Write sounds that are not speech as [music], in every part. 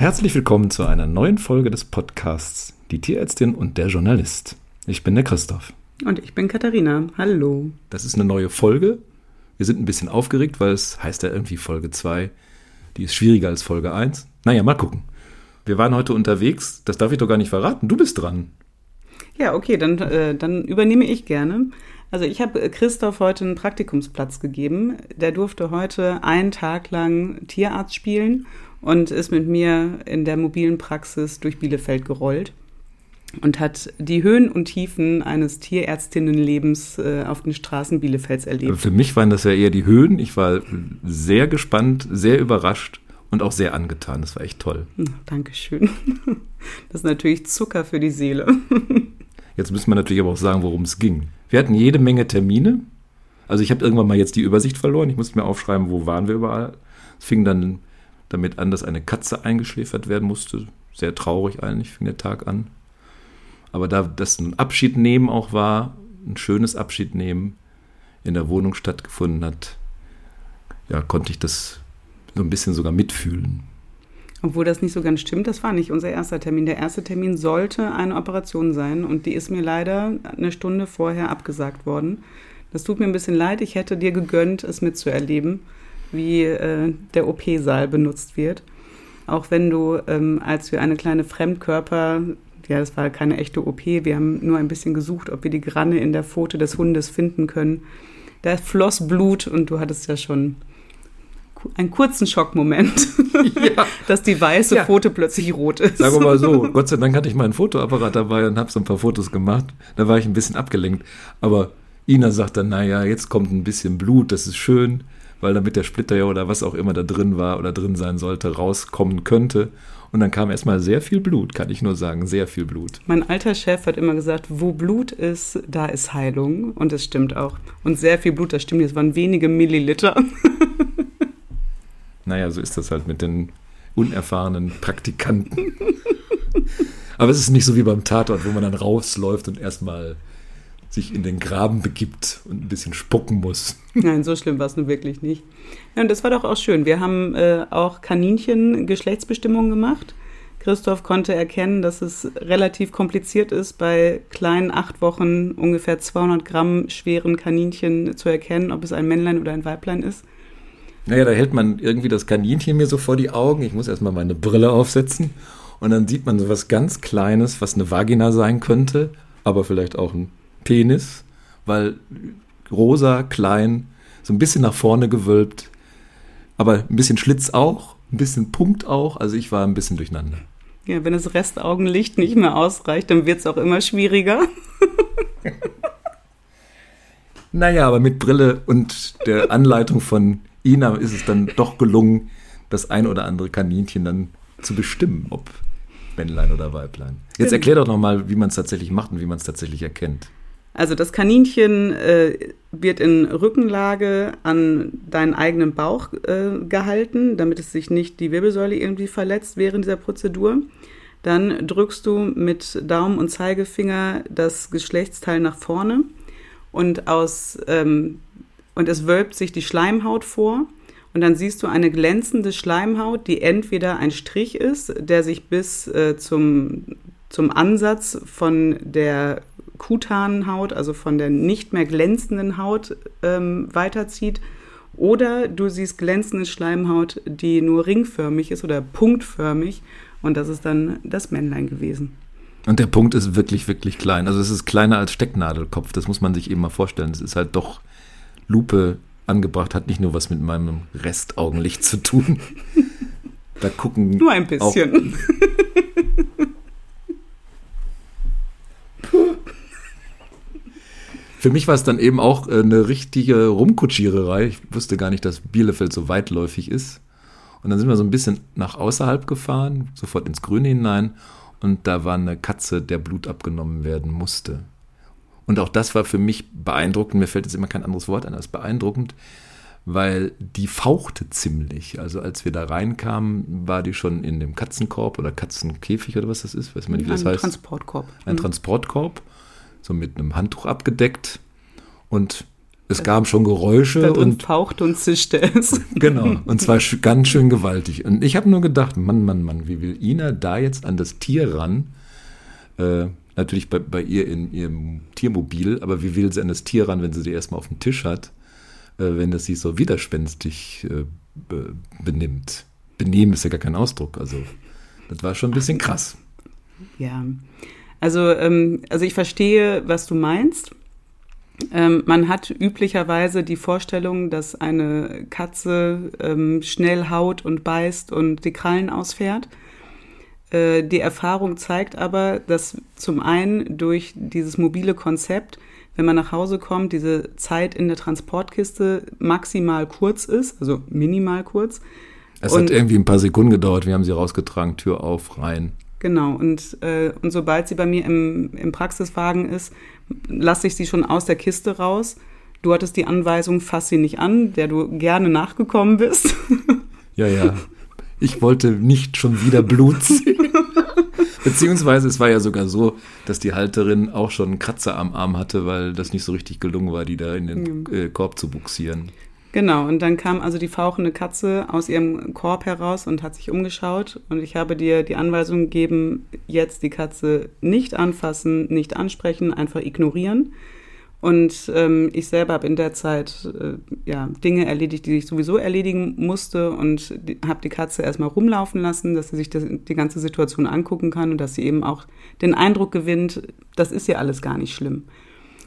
Herzlich willkommen zu einer neuen Folge des Podcasts Die Tierärztin und der Journalist. Ich bin der Christoph. Und ich bin Katharina. Hallo. Das ist eine neue Folge. Wir sind ein bisschen aufgeregt, weil es heißt ja irgendwie Folge 2. Die ist schwieriger als Folge 1. Naja, mal gucken. Wir waren heute unterwegs. Das darf ich doch gar nicht verraten. Du bist dran. Ja, okay, dann, äh, dann übernehme ich gerne. Also ich habe Christoph heute einen Praktikumsplatz gegeben. Der durfte heute einen Tag lang Tierarzt spielen und ist mit mir in der mobilen Praxis durch Bielefeld gerollt und hat die Höhen und Tiefen eines Tierärztinnenlebens äh, auf den Straßen Bielefelds erlebt. Für mich waren das ja eher die Höhen. Ich war sehr gespannt, sehr überrascht und auch sehr angetan. Das war echt toll. Dankeschön. [laughs] Das ist natürlich Zucker für die Seele. [laughs] Jetzt müssen wir natürlich aber auch sagen, worum es ging. Wir hatten jede Menge Termine. Also ich habe irgendwann mal jetzt die Übersicht verloren. Ich musste mir aufschreiben, wo waren wir überall. Es fing dann damit an, dass eine Katze eingeschläfert werden musste. Sehr traurig eigentlich fing der Tag an. Aber da das ein Abschied nehmen auch war, ein schönes Abschied nehmen in der Wohnung stattgefunden hat, ja, konnte ich das so ein bisschen sogar mitfühlen. Obwohl das nicht so ganz stimmt, das war nicht unser erster Termin. Der erste Termin sollte eine Operation sein und die ist mir leider eine Stunde vorher abgesagt worden. Das tut mir ein bisschen leid. Ich hätte dir gegönnt, es mitzuerleben wie äh, der OP-Saal benutzt wird. Auch wenn du, ähm, als wir eine kleine Fremdkörper, ja, das war keine echte OP, wir haben nur ein bisschen gesucht, ob wir die Granne in der Pfote des Hundes finden können. Da floss Blut und du hattest ja schon einen kurzen Schockmoment, [laughs] ja. dass die weiße ja. Pfote plötzlich rot ist. Sagen wir mal so, Gott sei Dank hatte ich meinen Fotoapparat dabei und habe so ein paar Fotos gemacht. Da war ich ein bisschen abgelenkt. Aber Ina sagt dann, naja, jetzt kommt ein bisschen Blut, das ist schön weil damit der Splitter ja oder was auch immer da drin war oder drin sein sollte, rauskommen könnte. Und dann kam erstmal sehr viel Blut, kann ich nur sagen, sehr viel Blut. Mein alter Chef hat immer gesagt, wo Blut ist, da ist Heilung. Und es stimmt auch. Und sehr viel Blut, das stimmt, es waren wenige Milliliter. [laughs] naja, so ist das halt mit den unerfahrenen Praktikanten. [laughs] Aber es ist nicht so wie beim Tatort, wo man dann rausläuft und erstmal sich in den Graben begibt und ein bisschen spucken muss. [laughs] Nein, so schlimm war es nun wirklich nicht. Ja, und das war doch auch schön. Wir haben äh, auch Kaninchen-Geschlechtsbestimmungen gemacht. Christoph konnte erkennen, dass es relativ kompliziert ist, bei kleinen acht Wochen ungefähr 200 Gramm schweren Kaninchen zu erkennen, ob es ein Männlein oder ein Weiblein ist. Naja, da hält man irgendwie das Kaninchen mir so vor die Augen. Ich muss erstmal meine Brille aufsetzen. Und dann sieht man so was ganz Kleines, was eine Vagina sein könnte, aber vielleicht auch ein Penis, weil rosa, klein, so ein bisschen nach vorne gewölbt, aber ein bisschen Schlitz auch, ein bisschen Punkt auch. Also ich war ein bisschen durcheinander. Ja, wenn das Restaugenlicht nicht mehr ausreicht, dann wird es auch immer schwieriger. [laughs] naja, aber mit Brille und der Anleitung von Ina ist es dann doch gelungen, das ein oder andere Kaninchen dann zu bestimmen, ob Männlein oder Weiblein. Jetzt erklär doch nochmal, wie man es tatsächlich macht und wie man es tatsächlich erkennt. Also das Kaninchen äh, wird in Rückenlage an deinen eigenen Bauch äh, gehalten, damit es sich nicht die Wirbelsäule irgendwie verletzt während dieser Prozedur. Dann drückst du mit Daumen und Zeigefinger das Geschlechtsteil nach vorne und aus ähm, und es wölbt sich die Schleimhaut vor. Und dann siehst du eine glänzende Schleimhaut, die entweder ein Strich ist, der sich bis äh, zum, zum Ansatz von der kutanen Haut, also von der nicht mehr glänzenden Haut ähm, weiterzieht. Oder du siehst glänzende Schleimhaut, die nur ringförmig ist oder punktförmig. Und das ist dann das Männlein gewesen. Und der Punkt ist wirklich, wirklich klein. Also es ist kleiner als Stecknadelkopf. Das muss man sich eben mal vorstellen. Es ist halt doch Lupe angebracht, hat nicht nur was mit meinem Restaugenlicht zu tun. [laughs] Da gucken. Nur ein bisschen. Für mich war es dann eben auch äh, eine richtige Rumkutschiererei. Ich wusste gar nicht, dass Bielefeld so weitläufig ist. Und dann sind wir so ein bisschen nach außerhalb gefahren, sofort ins Grüne hinein. Und da war eine Katze, der Blut abgenommen werden musste. Und auch das war für mich beeindruckend. Mir fällt jetzt immer kein anderes Wort ein als beeindruckend, weil die fauchte ziemlich. Also als wir da reinkamen, war die schon in dem Katzenkorb oder Katzenkäfig oder was das ist. Weiß man nicht, wie das Ein heißt. Transportkorb. Ein. Transportkorb so mit einem Handtuch abgedeckt und es gab schon Geräusche Da drin und fauchte und zischte es. [laughs] genau und zwar ganz schön gewaltig. Und ich habe nur gedacht, Mann, Mann, Mann, wie will Ina da jetzt an das Tier ran? Äh, natürlich bei, bei ihr in ihrem Tiermobil, aber wie will sie an das Tier ran, wenn sie sie erstmal auf dem Tisch hat, äh, wenn das sich so widerspenstig äh, be benimmt? Benehmen ist ja gar kein Ausdruck. Also das war schon ein bisschen krass. Ja, also, ähm, also ich verstehe, was du meinst. Ähm, man hat üblicherweise die Vorstellung, dass eine Katze ähm, schnell haut und beißt und die Krallen ausfährt. Äh, die Erfahrung zeigt aber, dass zum einen durch dieses mobile Konzept, wenn man nach Hause kommt, diese Zeit in der Transportkiste maximal kurz ist, also minimal kurz. Es Und- hat irgendwie ein paar Sekunden gedauert. Wir haben sie rausgetragen, Tür auf, rein. Genau, und, äh, und sobald sie bei mir im, im Praxiswagen ist, lasse ich sie schon aus der Kiste raus. Du hattest die Anweisung, fass sie nicht an, der du gerne nachgekommen bist. Ja, ja. Ich wollte nicht schon wieder Blut sehen. [laughs] Beziehungsweise es war ja sogar so, dass die Halterin auch schon einen Kratzer am Arm hatte, weil das nicht so richtig gelungen war, die da in den äh, Korb zu buxieren. Genau, und dann kam also die fauchende Katze aus ihrem Korb heraus und hat sich umgeschaut. Und ich habe dir die Anweisung gegeben, jetzt die Katze nicht anfassen, nicht ansprechen, einfach ignorieren. Und ähm, ich selber habe in der Zeit äh, ja, Dinge erledigt, die ich sowieso erledigen musste und habe die Katze erstmal rumlaufen lassen, dass sie sich das, die ganze Situation angucken kann und dass sie eben auch den Eindruck gewinnt, das ist ja alles gar nicht schlimm.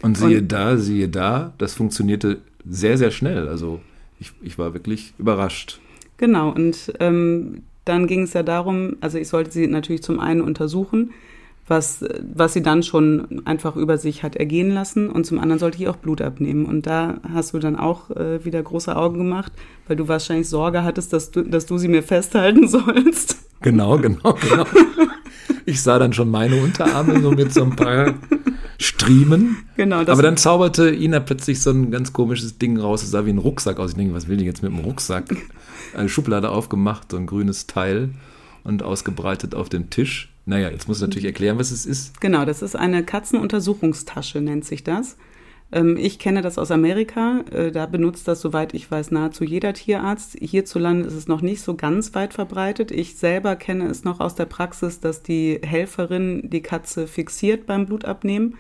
Und siehe Und- da, siehe da, das funktionierte sehr, sehr schnell. Also ich, ich war wirklich überrascht. Genau, und ähm, dann ging es ja darum, also ich sollte sie natürlich zum einen untersuchen, was, was sie dann schon einfach über sich hat ergehen lassen und zum anderen sollte ich auch Blut abnehmen. Und da hast du dann auch äh, wieder große Augen gemacht, weil du wahrscheinlich Sorge hattest, dass du, dass du sie mir festhalten [laughs] sollst. Genau, genau, genau. [laughs] Ich sah dann schon meine Unterarme so mit so ein paar Striemen. Genau, das Aber dann zauberte Ina plötzlich so ein ganz komisches Ding raus. Es sah wie ein Rucksack aus. Ich denke, was will die jetzt mit dem Rucksack? [laughs] Eine Schublade aufgemacht, so ein grünes Teil und ausgebreitet auf dem Tisch. Naja, jetzt muss ich natürlich erklären, was es ist. Genau, das ist eine Katzenuntersuchungstasche, nennt sich das. Ähm, ich kenne das aus Amerika. Äh, da benutzt das, soweit ich weiß, nahezu jeder Tierarzt. Hierzulande ist es noch nicht so ganz weit verbreitet. Ich selber kenne es noch aus der Praxis, dass die Helferin die Katze fixiert beim Blutabnehmen.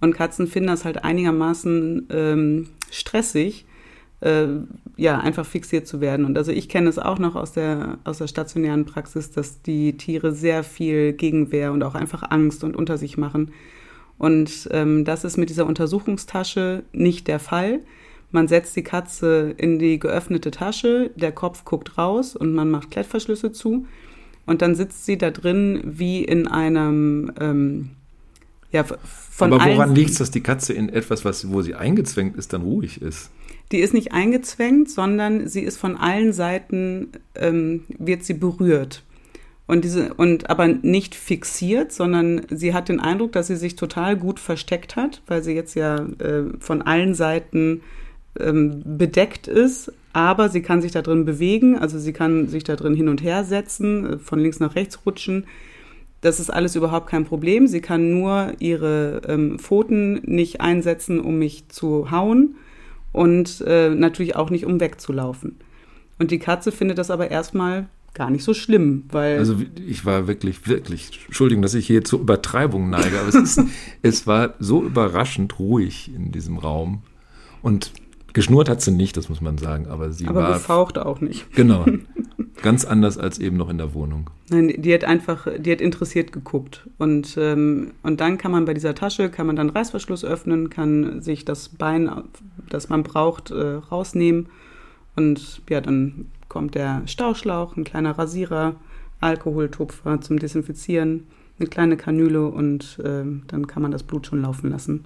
Und Katzen finden das halt einigermaßen ähm, stressig, äh, ja, einfach fixiert zu werden. Und also ich kenne es auch noch aus der, aus der stationären Praxis, dass die Tiere sehr viel Gegenwehr und auch einfach Angst und unter sich machen. Und ähm, das ist mit dieser Untersuchungstasche nicht der Fall. Man setzt die Katze in die geöffnete Tasche, der Kopf guckt raus und man macht Klettverschlüsse zu. Und dann sitzt sie da drin wie in einem, ähm, ja, von Aber woran liegt es, dass die Katze in etwas, was, wo sie eingezwängt ist, dann ruhig ist? Die ist nicht eingezwängt, sondern sie ist von allen Seiten, ähm, wird sie berührt. Und diese, und aber nicht fixiert, sondern sie hat den Eindruck, dass sie sich total gut versteckt hat, weil sie jetzt ja äh, von allen Seiten ähm, bedeckt ist, aber sie kann sich da drin bewegen, also sie kann sich da drin hin und her setzen, äh, von links nach rechts rutschen. Das ist alles überhaupt kein Problem. Sie kann nur ihre ähm, Pfoten nicht einsetzen, um mich zu hauen und äh, natürlich auch nicht, um wegzulaufen. Und die Katze findet das aber erstmal gar nicht so schlimm, weil Also ich war wirklich, wirklich, Entschuldigung, dass ich hier zur Übertreibung neige, aber es, ist, [laughs] es war so überraschend ruhig in diesem Raum. Und geschnurrt hat sie nicht, das muss man sagen, aber sie aber war gefaucht auch nicht. genau [laughs] ganz anders als eben noch in der Wohnung. Nein, die hat einfach, die hat interessiert geguckt. Und, ähm, und dann kann man bei dieser Tasche, kann man dann Reißverschluss öffnen, kann sich das Bein, das man braucht, äh, rausnehmen. Und ja, dann kommt der Stauschlauch, ein kleiner Rasierer, Alkoholtupfer zum Desinfizieren, eine kleine Kanüle und äh, dann kann man das Blut schon laufen lassen.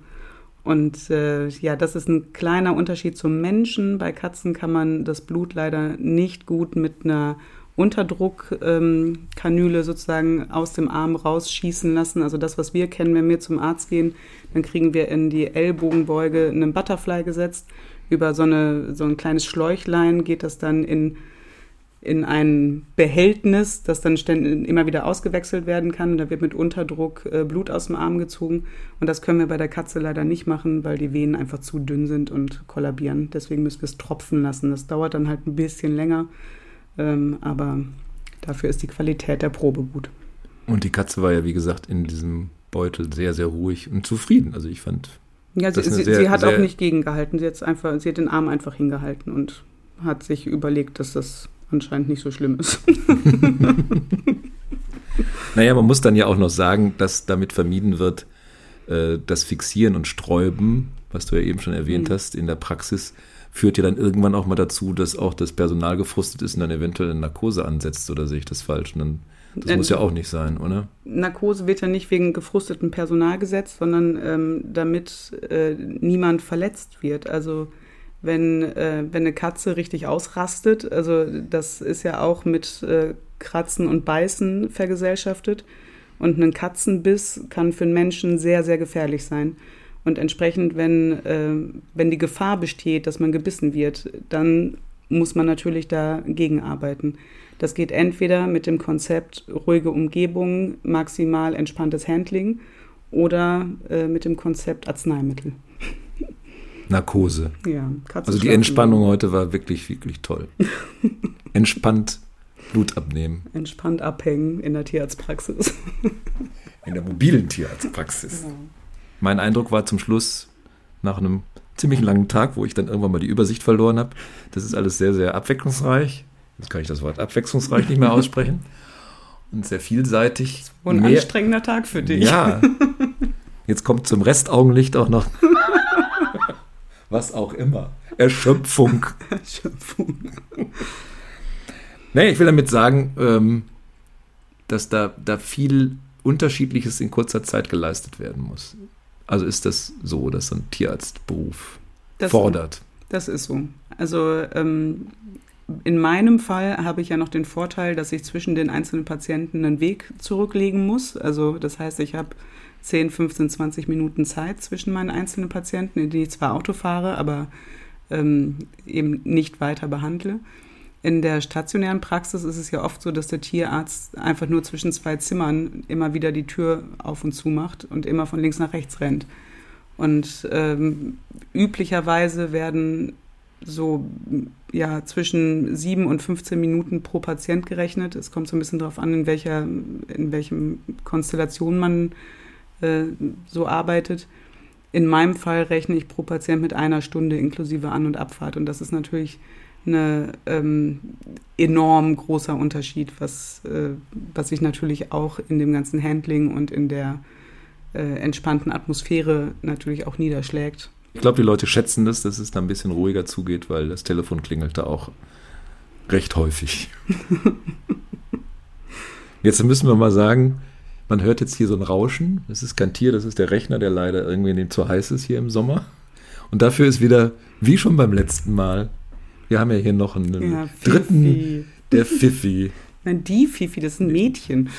Und äh, ja, das ist ein kleiner Unterschied zum Menschen. Bei Katzen kann man das Blut leider nicht gut mit einer Unterdruckkanüle ähm, sozusagen aus dem Arm rausschießen lassen. Also das, was wir kennen, wenn wir zum Arzt gehen, dann kriegen wir in die Ellbogenbeuge einen Butterfly gesetzt. Über so, eine, so ein kleines Schläuchlein geht das dann in in ein Behältnis, das dann ständig, immer wieder ausgewechselt werden kann. Da wird mit Unterdruck äh, Blut aus dem Arm gezogen. Und das können wir bei der Katze leider nicht machen, weil die Venen einfach zu dünn sind und kollabieren. Deswegen müssen wir es tropfen lassen. Das dauert dann halt ein bisschen länger. Ähm, aber dafür ist die Qualität der Probe gut. Und die Katze war ja, wie gesagt, in diesem Beutel sehr, sehr ruhig und zufrieden. Also ich fand. Ja, sie, sie, sehr, sie hat auch nicht gegengehalten. Sie, hat einfach, sie hat den Arm einfach hingehalten und hat sich überlegt, dass das anscheinend nicht so schlimm ist. [laughs] naja, man muss dann ja auch noch sagen, dass damit vermieden wird, äh, das Fixieren und Sträuben, was du ja eben schon erwähnt mhm. hast, in der Praxis, führt ja dann irgendwann auch mal dazu, dass auch das Personal gefrustet ist und dann eventuell eine Narkose ansetzt, oder sehe ich das falsch? Und dann das äh, muss ja auch nicht sein, oder? Narkose wird ja nicht wegen gefrustetem Personal gesetzt, sondern ähm, damit äh, niemand verletzt wird. Also wenn, äh, wenn eine Katze richtig ausrastet, also das ist ja auch mit äh, Kratzen und Beißen vergesellschaftet. Und ein Katzenbiss kann für einen Menschen sehr, sehr gefährlich sein. Und entsprechend, wenn, äh, wenn die Gefahr besteht, dass man gebissen wird, dann muss man natürlich dagegen arbeiten. Das geht entweder mit dem Konzept ruhige Umgebung, maximal entspanntes Handling oder äh, mit dem Konzept Arzneimittel. Narkose. Ja, Also die Entspannung heute war wirklich, wirklich toll. [laughs] Entspannt Blut abnehmen. Entspannt abhängen in der Tierarztpraxis. [laughs] In der mobilen Tierarztpraxis. Ja. Mein Eindruck war zum Schluss nach einem ziemlich langen Tag, wo ich dann irgendwann mal die Übersicht verloren habe. Das ist alles sehr, sehr abwechslungsreich. Jetzt kann ich das Wort abwechslungsreich nicht mehr [laughs] aussprechen. Und sehr vielseitig. ein mehr, anstrengender Tag für dich. Ja. Jetzt kommt zum Restaugenlicht auch noch was auch immer. Erschöpfung. [laughs] Erschöpfung. nee, ich will damit sagen, ähm, dass da, da viel Unterschiedliches in kurzer Zeit geleistet werden muss. Also ist das so, dass so ein Tierarztberuf das, fordert. Das ist so. Also ähm, in meinem Fall habe ich ja noch den Vorteil, dass ich zwischen den einzelnen Patienten einen Weg zurücklegen muss. Also das heißt, ich habe 10, 15, 20 Minuten Zeit zwischen meinen einzelnen Patienten, in denen ich zwar Auto fahre, aber ähm, eben nicht weiter behandle. In der stationären Praxis ist es ja oft so, dass der Tierarzt einfach nur zwischen zwei Zimmern immer wieder die Tür auf und zu macht und immer von links nach rechts rennt. Und ähm, üblicherweise werden so ja, zwischen 7 und 15 Minuten pro Patient gerechnet. Es kommt so ein bisschen darauf an, in welcher, in welchem Konstellation man äh, so arbeitet. In meinem Fall rechne ich pro Patient mit einer Stunde inklusive An- und Abfahrt. Und das ist natürlich ein ähm, enorm großer Unterschied, was, äh, was sich natürlich auch in dem ganzen Handling und in der äh, entspannten Atmosphäre natürlich auch niederschlägt. Ich glaube, die Leute schätzen das, dass es da ein bisschen ruhiger zugeht, weil das Telefon klingelt da auch recht häufig. [laughs] Jetzt müssen wir mal sagen, man hört jetzt hier so ein Rauschen. Das ist kein Tier, das ist der Rechner, der leider irgendwie dem zu heiß ist hier im Sommer. Und dafür ist wieder, wie schon beim letzten Mal, wir haben ja hier noch einen ja, dritten, der Fifi. Nein, die Fifi, das ist ein Mädchen.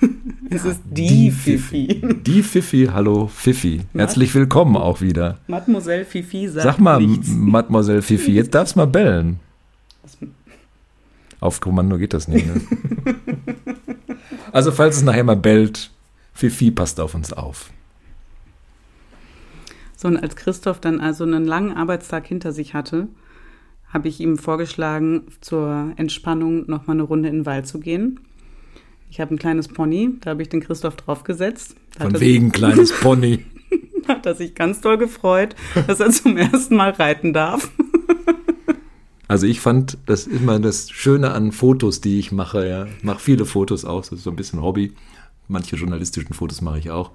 [laughs] es ja, ist die, die Fifi. Die Fifi, hallo Fifi. Herzlich willkommen auch wieder. Mademoiselle Fifi sagt Sag mal, nichts. Mademoiselle Fifi, jetzt darfst du mal bellen. Auf Kommando geht das nicht, ne? [laughs] Also falls es nachher mal bellt, Fifi passt auf uns auf. So, und als Christoph dann also einen langen Arbeitstag hinter sich hatte, habe ich ihm vorgeschlagen, zur Entspannung nochmal eine Runde in den Wald zu gehen. Ich habe ein kleines Pony, da habe ich den Christoph draufgesetzt. Von wegen kleines [laughs] Pony. hat er sich ganz doll gefreut, dass er zum ersten Mal reiten darf. Also ich fand das immer das Schöne an Fotos, die ich mache. Ja, ich mache viele Fotos auch, das ist so ein bisschen Hobby. Manche journalistischen Fotos mache ich auch.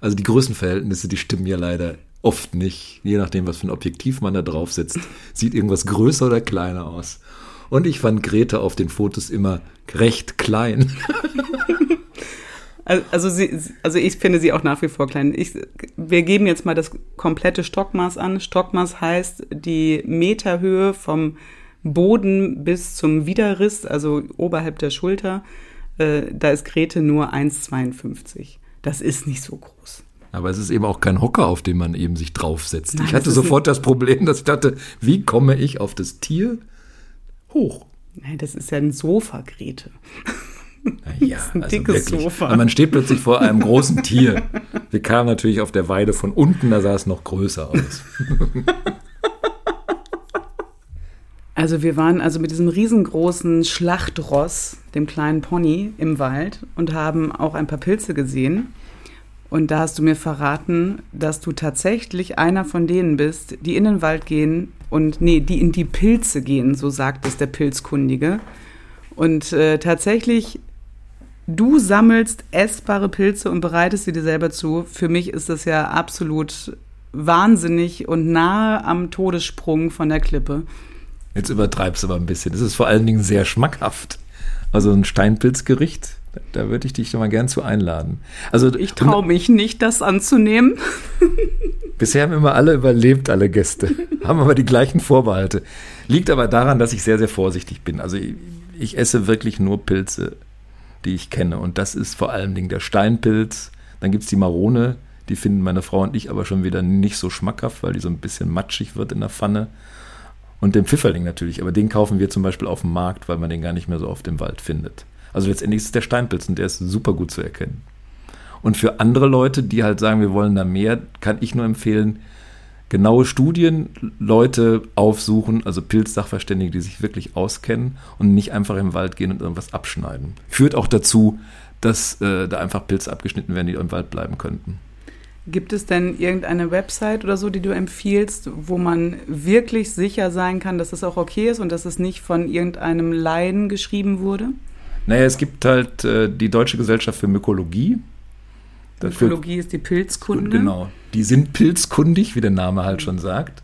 Also die Größenverhältnisse, die stimmen ja leider oft nicht. Je nachdem, was für ein Objektiv man da drauf setzt, sieht irgendwas größer oder kleiner aus. Und ich fand Grete auf den Fotos immer recht klein. [laughs] Also, sie, also ich finde sie auch nach wie vor klein. Ich, wir geben jetzt mal das komplette Stockmaß an. Stockmaß heißt die Meterhöhe vom Boden bis zum Widerriss, also oberhalb der Schulter. Äh, da ist Grete nur 1,52. Das ist nicht so groß. Aber es ist eben auch kein Hocker, auf den man eben sich draufsetzt. Nein, ich hatte sofort das Problem, dass ich dachte, wie komme ich auf das Tier hoch? Nein, das ist ja ein Sofa, Grete. Ja, Das ist ein also dickes wirklich. Sofa. Und man steht plötzlich vor einem großen Tier. Wir kamen natürlich auf der Weide von unten, da sah es noch größer aus. Also wir waren also mit diesem riesengroßen Schlachtross, dem kleinen Pony, im Wald und haben auch ein paar Pilze gesehen. Und da hast du mir verraten, dass du tatsächlich einer von denen bist, die in den Wald gehen und nee, die in die Pilze gehen, so sagt es der Pilzkundige. Und äh, tatsächlich, du sammelst essbare Pilze und bereitest sie dir selber zu. Für mich ist das ja absolut wahnsinnig und nahe am Todessprung von der Klippe. Jetzt übertreibst du aber ein bisschen. Das ist vor allen Dingen sehr schmackhaft. Also ein Steinpilzgericht, da würde ich dich schon mal gern zu einladen. Also Ich traue mich nicht, das anzunehmen. [laughs] Bisher haben immer alle überlebt, alle Gäste. haben aber die gleichen Vorbehalte. Liegt aber daran, dass ich sehr, sehr vorsichtig bin. Also ich, ich esse wirklich nur Pilze, die ich kenne. Und das ist vor Dingen der Steinpilz. Dann gibt es die Marone, die finden meine Frau und ich aber schon wieder nicht so schmackhaft, weil die so ein bisschen matschig wird in der Pfanne. Und den Pfifferling natürlich, aber den kaufen wir zum Beispiel auf dem Markt, weil man den gar nicht mehr so oft im Wald findet. Also letztendlich ist es der Steinpilz und der ist super gut zu erkennen. Und für andere Leute, die halt sagen, wir wollen da mehr, kann ich nur empfehlen, genaue Studien, Leute aufsuchen, also Pilzsachverständige, die sich wirklich auskennen und nicht einfach im Wald gehen und irgendwas abschneiden. Führt auch dazu, dass äh, da einfach Pilze abgeschnitten werden, die im Wald bleiben könnten. Gibt es denn irgendeine Website oder so, die du empfiehlst, wo man wirklich sicher sein kann, dass es auch okay ist und dass es nicht von irgendeinem Laien geschrieben wurde? Naja, es gibt halt äh, die Deutsche Gesellschaft für Mykologie. Dafür- Ökologie ist die Pilzkunde. Genau. Die sind pilzkundig, wie der Name halt schon sagt.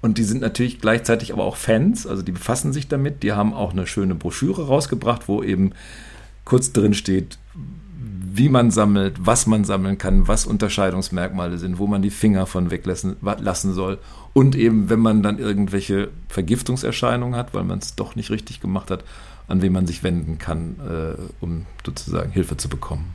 Und die sind natürlich gleichzeitig aber auch Fans, also die befassen sich damit. Die haben auch eine schöne Broschüre rausgebracht, wo eben kurz drin steht, wie man sammelt, was man sammeln kann, was Unterscheidungsmerkmale sind, wo man die Finger von weglassen lassen soll. Und eben, wenn man dann irgendwelche Vergiftungserscheinungen hat, weil man es doch nicht richtig gemacht hat, an wen man sich wenden kann, äh, um sozusagen Hilfe zu bekommen.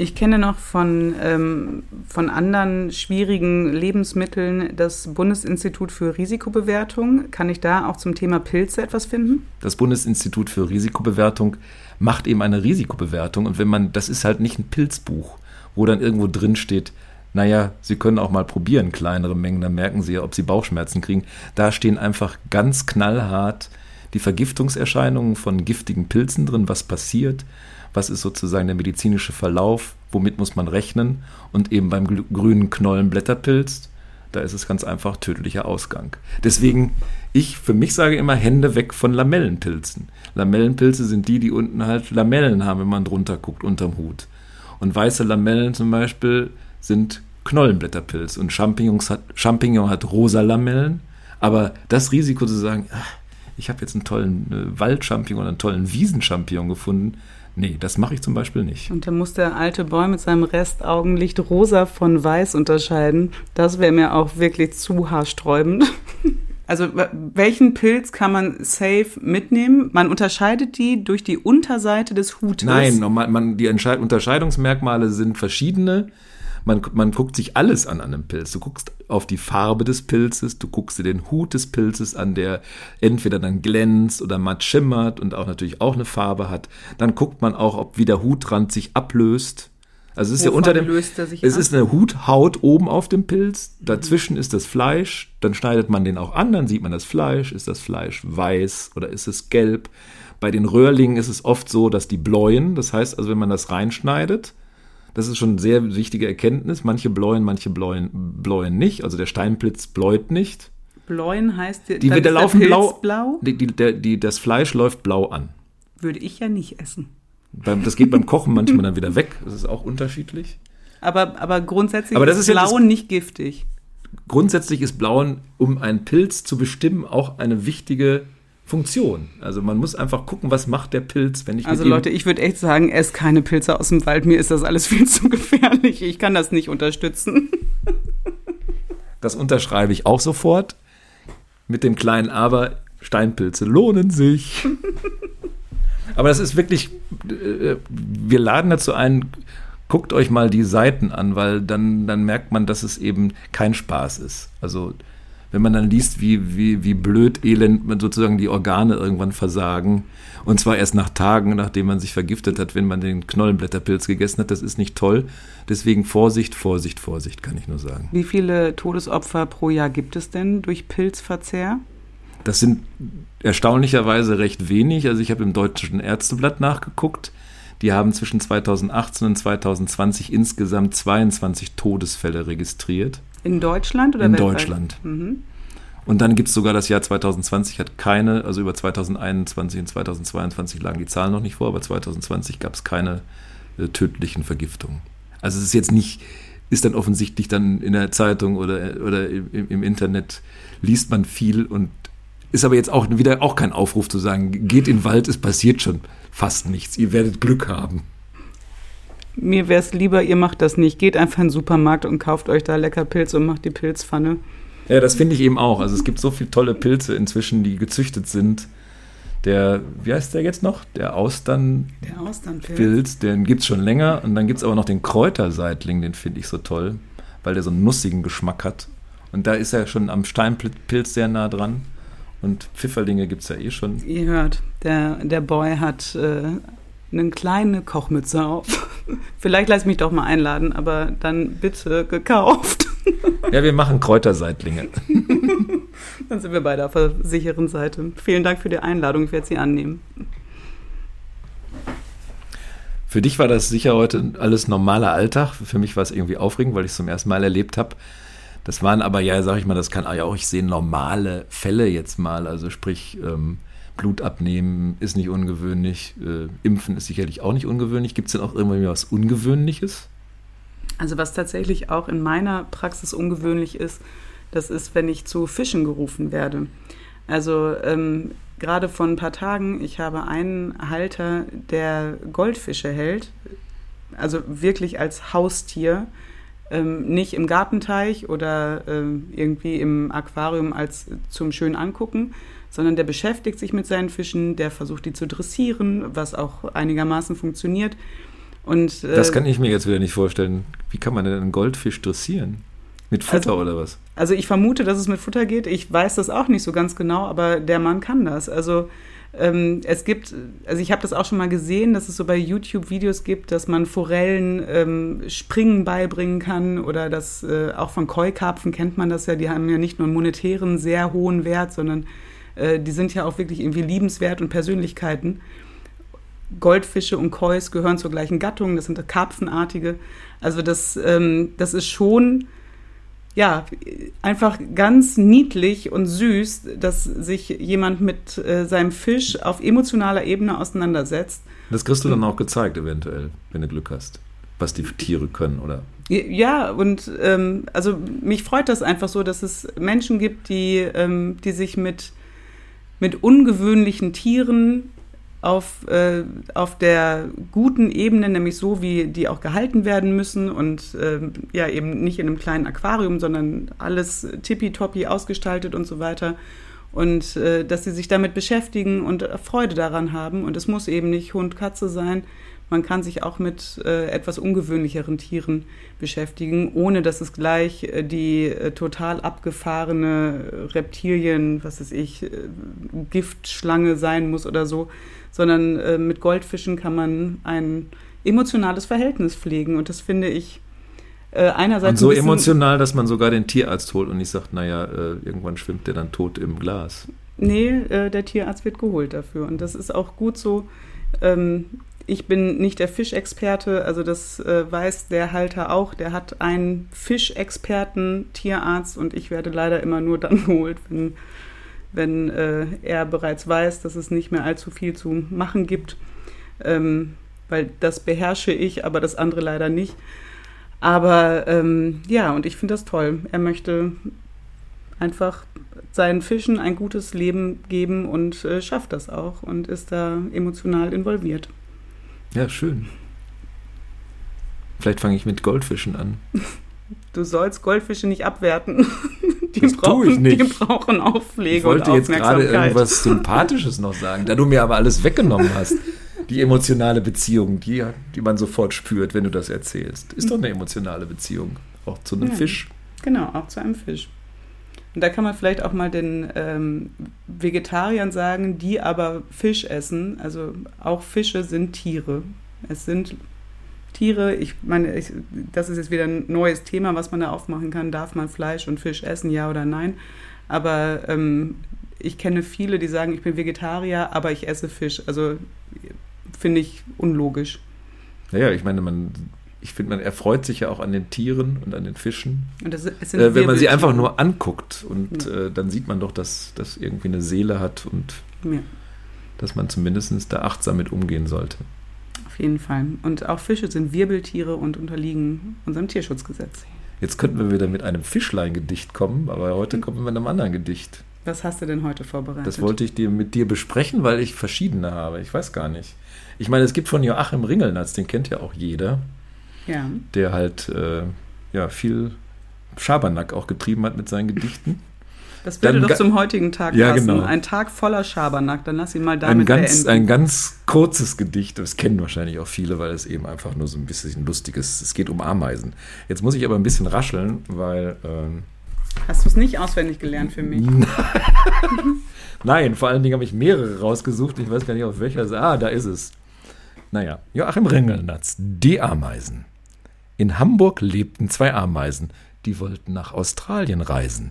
Ich kenne noch von, ähm, von anderen schwierigen Lebensmitteln das Bundesinstitut für Risikobewertung. Kann ich da auch zum Thema Pilze etwas finden? das Bundesinstitut für Risikobewertung macht eben eine Risikobewertung und wenn man, das ist halt nicht ein Pilzbuch, wo dann irgendwo drin steht, naja, Sie können auch mal probieren, kleinere Mengen, dann merken Sie ja, ob Sie Bauchschmerzen kriegen. Da stehen einfach ganz knallhart die Vergiftungserscheinungen von giftigen Pilzen drin, was passiert, was ist sozusagen der medizinische Verlauf, womit muss man rechnen und eben beim grünen Knollenblätterpilz, da ist es ganz einfach tödlicher Ausgang. Deswegen, ich für mich sage immer Hände weg von Lamellenpilzen. Lamellenpilze sind die, die unten halt Lamellen haben, wenn man drunter guckt, unterm Hut. Und weiße Lamellen zum Beispiel sind Knollenblätterpilz. Und Champignons hat, Champignon hat rosa Lamellen. Aber das Risiko zu sagen, ach, ich habe jetzt einen tollen äh, Waldchampignon oder einen tollen Wiesenchampignon gefunden, nee, das mache ich zum Beispiel nicht. Und da muss der alte Boy mit seinem Restaugenlicht rosa von weiß unterscheiden. Das wäre mir auch wirklich zu haarsträubend. [laughs] Also welchen Pilz kann man safe mitnehmen? Man unterscheidet die durch die Unterseite des Hutes. Nein, man, man, die Unterscheidungsmerkmale sind verschiedene. Man, man guckt sich alles an an einem Pilz. Du guckst auf die Farbe des Pilzes, du guckst dir den Hut des Pilzes an, der entweder dann glänzt oder matt schimmert und auch natürlich auch eine Farbe hat. Dann guckt man auch, ob wie der Hutrand sich ablöst. Also es ist ja Wovon unter dem, es ab? ist eine Huthaut oben auf dem Pilz, dazwischen ist das Fleisch, dann schneidet man den auch an, dann sieht man das Fleisch, ist das Fleisch weiß oder ist es gelb. Bei den Röhrlingen ist es oft so, dass die bläuen, das heißt also, wenn man das reinschneidet, das ist schon eine sehr wichtige Erkenntnis, manche bläuen, manche bläuen, bläuen nicht, also der Steinblitz bläut nicht. Bläuen heißt, Die, da ist laufen der blau, blau? Die, die, der, die, das Fleisch läuft blau an. Würde ich ja nicht essen. Beim, das geht beim Kochen manchmal dann wieder weg, das ist auch unterschiedlich. Aber, aber grundsätzlich Aber das ist ja das- nicht giftig. grundsätzlich ist Blauen, um einen Pilz zu bestimmen, auch eine wichtige Funktion. Also man muss einfach gucken, was macht der Pilz, wenn ich Also Leute, ich würde echt sagen, esst keine Pilze aus dem Wald. Mir ist das alles [laughs] viel zu gefährlich. Ich kann das nicht unterstützen. [laughs] das unterschreibe ich auch sofort mit dem kleinen Aber, Steinpilze lohnen sich. [laughs] Aber das ist wirklich, äh, wir laden dazu ein, guckt euch mal die Seiten an, weil dann, dann merkt man, dass es eben kein Spaß ist. Also wenn man dann liest, wie, wie, wie blöd, elend man sozusagen die Organe irgendwann versagen. Und zwar erst nach Tagen, nachdem man sich vergiftet hat, wenn man den Knollenblätterpilz gegessen hat. Das ist nicht toll. Deswegen Vorsicht, Vorsicht, Vorsicht, kann ich nur sagen. Wie viele Todesopfer pro Jahr gibt es denn durch Pilzverzehr? Das sind erstaunlicherweise recht wenig. Also ich habe im Deutschen Ärzteblatt nachgeguckt. Die haben zwischen 2018 und 2020 insgesamt 22 Todesfälle registriert. In Deutschland oder In weltweit? Deutschland. Mhm. Und dann gibt es sogar das Jahr 2020 hat keine, also über 2021 und 2022 lagen die Zahlen noch nicht vor, aber 2020 gab es keine äh, tödlichen Vergiftungen. Also es ist jetzt nicht, ist dann offensichtlich dann in der Zeitung oder, oder im, im Internet liest man viel und ist aber jetzt auch wieder auch kein Aufruf zu sagen, geht in den Wald, es passiert schon fast nichts, ihr werdet Glück haben. Mir wäre es lieber, ihr macht das nicht. Geht einfach in den Supermarkt und kauft euch da lecker Pilze und macht die Pilzpfanne. Ja, das finde ich eben auch. Also es gibt so viele tolle Pilze inzwischen, die gezüchtet sind. Der, wie heißt der jetzt noch? Der Austern Der Austernpilz. Pilz, den gibt es schon länger. Und dann gibt es aber noch den Kräuterseitling, den finde ich so toll, weil der so einen nussigen Geschmack hat. Und da ist er schon am Steinpilz sehr nah dran. Und Pfifferlinge gibt es ja eh schon. Ihr hört, der, der Boy hat äh, eine kleine Kochmütze auf. [laughs] Vielleicht lass mich doch mal einladen, aber dann bitte gekauft. [laughs] Ja, wir machen Kräuterseitlinge. [laughs] Dann sind wir beide auf der sicheren Seite. Vielen Dank für die Einladung, ich werde sie annehmen. Für dich war das sicher heute alles normaler Alltag. Für mich war es irgendwie aufregend, weil ich es zum ersten Mal erlebt habe. Das waren aber, ja, sag ich mal, das kann ja auch, ich sehe normale Fälle jetzt mal. Also sprich, ähm, Blut abnehmen ist nicht ungewöhnlich, äh, Impfen ist sicherlich auch nicht ungewöhnlich. Gibt es denn auch irgendwie was Ungewöhnliches? Also was tatsächlich auch in meiner Praxis ungewöhnlich ist, das ist, wenn ich zu Fischen gerufen werde. Also ähm, gerade vor ein paar Tagen, ich habe einen Halter, der Goldfische hält, also wirklich als Haustier, ähm, nicht im Gartenteich oder ähm, irgendwie im Aquarium als zum schön angucken, sondern der beschäftigt sich mit seinen Fischen, der versucht die zu dressieren, was auch einigermaßen funktioniert. Und, äh, Das kann ich mir jetzt wieder nicht vorstellen. Wie kann man denn einen Goldfisch dressieren? Mit Futter Also- oder was? Also ich vermute, dass es mit Futter geht. Ich weiß das auch nicht so ganz genau, aber der Mann kann das. Also ähm, es gibt, also ich habe das auch schon mal gesehen, dass es so bei YouTube Videos gibt, dass man Forellen ähm, Springen beibringen kann oder das äh, auch von Keukarpfen kennt man das ja. Die haben ja nicht nur einen monetären sehr hohen Wert, sondern äh, die sind ja auch wirklich irgendwie liebenswert und Persönlichkeiten. Goldfische und Kois gehören zur gleichen Gattung, das sind Karpfenartige. Also das, ähm, das ist schon ja, einfach ganz niedlich und süß, dass sich jemand mit äh, seinem Fisch auf emotionaler Ebene auseinandersetzt. Das kriegst du dann auch gezeigt, eventuell, wenn du Glück hast. Was die Tiere können, oder? Ja, und ähm, also mich freut das einfach so, dass es Menschen gibt, die, ähm, die sich mit, mit ungewöhnlichen Tieren auf, äh, auf der guten Ebene, nämlich so, wie die auch gehalten werden müssen und ähm, ja eben nicht in einem kleinen Aquarium, sondern alles tippitoppi ausgestaltet und so weiter. Und äh, dass sie sich damit beschäftigen und Freude daran haben. Und es muss eben nicht Hund, Katze sein. Man kann sich auch mit äh, etwas ungewöhnlicheren Tieren beschäftigen, ohne dass es gleich äh, die äh, total abgefahrene Reptilien, was weiß ich, äh, Giftschlange sein muss oder so, sondern äh, mit Goldfischen kann man ein emotionales Verhältnis pflegen. Und das finde ich äh, einerseits. Und so bisschen- emotional, dass man sogar den Tierarzt holt und nicht sagt, naja, irgendwann schwimmt der dann tot im Glas. Nee, der Tierarzt wird geholt dafür. Und das ist auch gut so. Ähm, ich bin nicht der Fischexperte, also das äh, weiß der Halter auch. Der hat einen Fischexperten, Tierarzt und ich werde leider immer nur dann [laughs] geholt, wenn, wenn äh, er bereits weiß, dass es nicht mehr allzu viel zu machen gibt. Ähm, weil das beherrsche ich, aber das andere leider nicht. Aber ähm, ja, und ich finde das toll. Er möchte einfach seinen Fischen ein gutes Leben geben und äh, schafft das auch und ist da emotional involviert. Ja, schön. Vielleicht fange ich mit Goldfischen an. [laughs] Du sollst Goldfische nicht abwerten. [laughs] Die, Das tue brauchen, ich nicht. die brauchen Aufpflege Ich wollte jetzt gerade irgendwas Sympathisches noch sagen, da du mir aber alles weggenommen hast. Die emotionale Beziehung, die, die man sofort spürt, wenn du das erzählst. Ist doch eine emotionale Beziehung. Auch zu einem Ja. Fisch. Genau, auch zu einem Fisch. Und da kann man vielleicht auch mal den ähm, Vegetariern sagen, die aber Fisch essen. Also auch Fische sind Tiere. Es sind Tiere. Ich meine, ich, das ist jetzt wieder ein neues Thema, was man da aufmachen kann. Darf man Fleisch und Fisch essen, ja oder nein? Aber ähm, ich kenne viele, die sagen, ich bin Vegetarier, aber ich esse Fisch. Also finde ich unlogisch. Naja, ich meine, man, ich finde, man erfreut sich ja auch an den Tieren und an den Fischen. Das, es Äh, wenn man sie einfach nur anguckt und Ja. äh, dann sieht man doch, dass das irgendwie eine Seele hat und Ja, dass man zumindest da achtsam mit umgehen sollte. auf jeden Fall. Und auch Fische sind Wirbeltiere und unterliegen unserem Tierschutzgesetz. Jetzt könnten wir wieder mit einem Fischlein-Gedicht kommen, aber heute kommen wir mit einem anderen Gedicht. Was hast du denn heute vorbereitet? Das wollte ich dir mit dir besprechen, weil ich verschiedene habe. Ich weiß gar nicht. Ich meine, es gibt von Joachim Ringelnatz, den kennt ja auch jeder, Ja. der halt äh, ja, viel Schabernack auch getrieben hat mit seinen Gedichten. [laughs] Das würde Dann doch zum heutigen Tag Ja, passen. genau. Ein Tag voller Schabernack. Dann lass ihn mal Ein damit ganz, beenden. ein ganz kurzes Gedicht, das kennen wahrscheinlich auch viele, weil es eben einfach nur so ein bisschen lustig ist. Es geht um Ameisen. Jetzt muss ich aber ein bisschen rascheln, weil ähm, Hast du es nicht auswendig gelernt für mich? [laughs] Nein, vor allen Dingen habe ich mehrere rausgesucht. Ich weiß gar nicht, auf welcher. Ah, da ist es. Naja, Joachim Ringelnatz, die Ameisen. In Hamburg lebten zwei Ameisen, die wollten nach Australien reisen.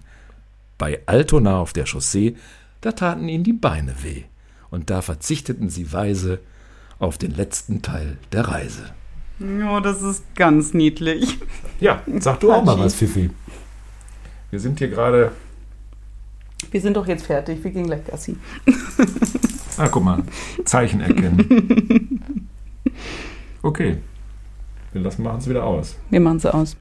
Bei Altona auf der Chaussee, da taten ihnen die Beine weh. Und da verzichteten sie weise auf den letzten Teil der Reise. Ja, das ist ganz niedlich. Ja, sag du auch mal was, Fifi. Wir sind hier gerade. Wir sind doch jetzt fertig. Wir gehen gleich Gassi. Ah, guck mal. Zeichen erkennen. [laughs] Okay. Wir lassen machen es wieder aus. Wir machen sie aus.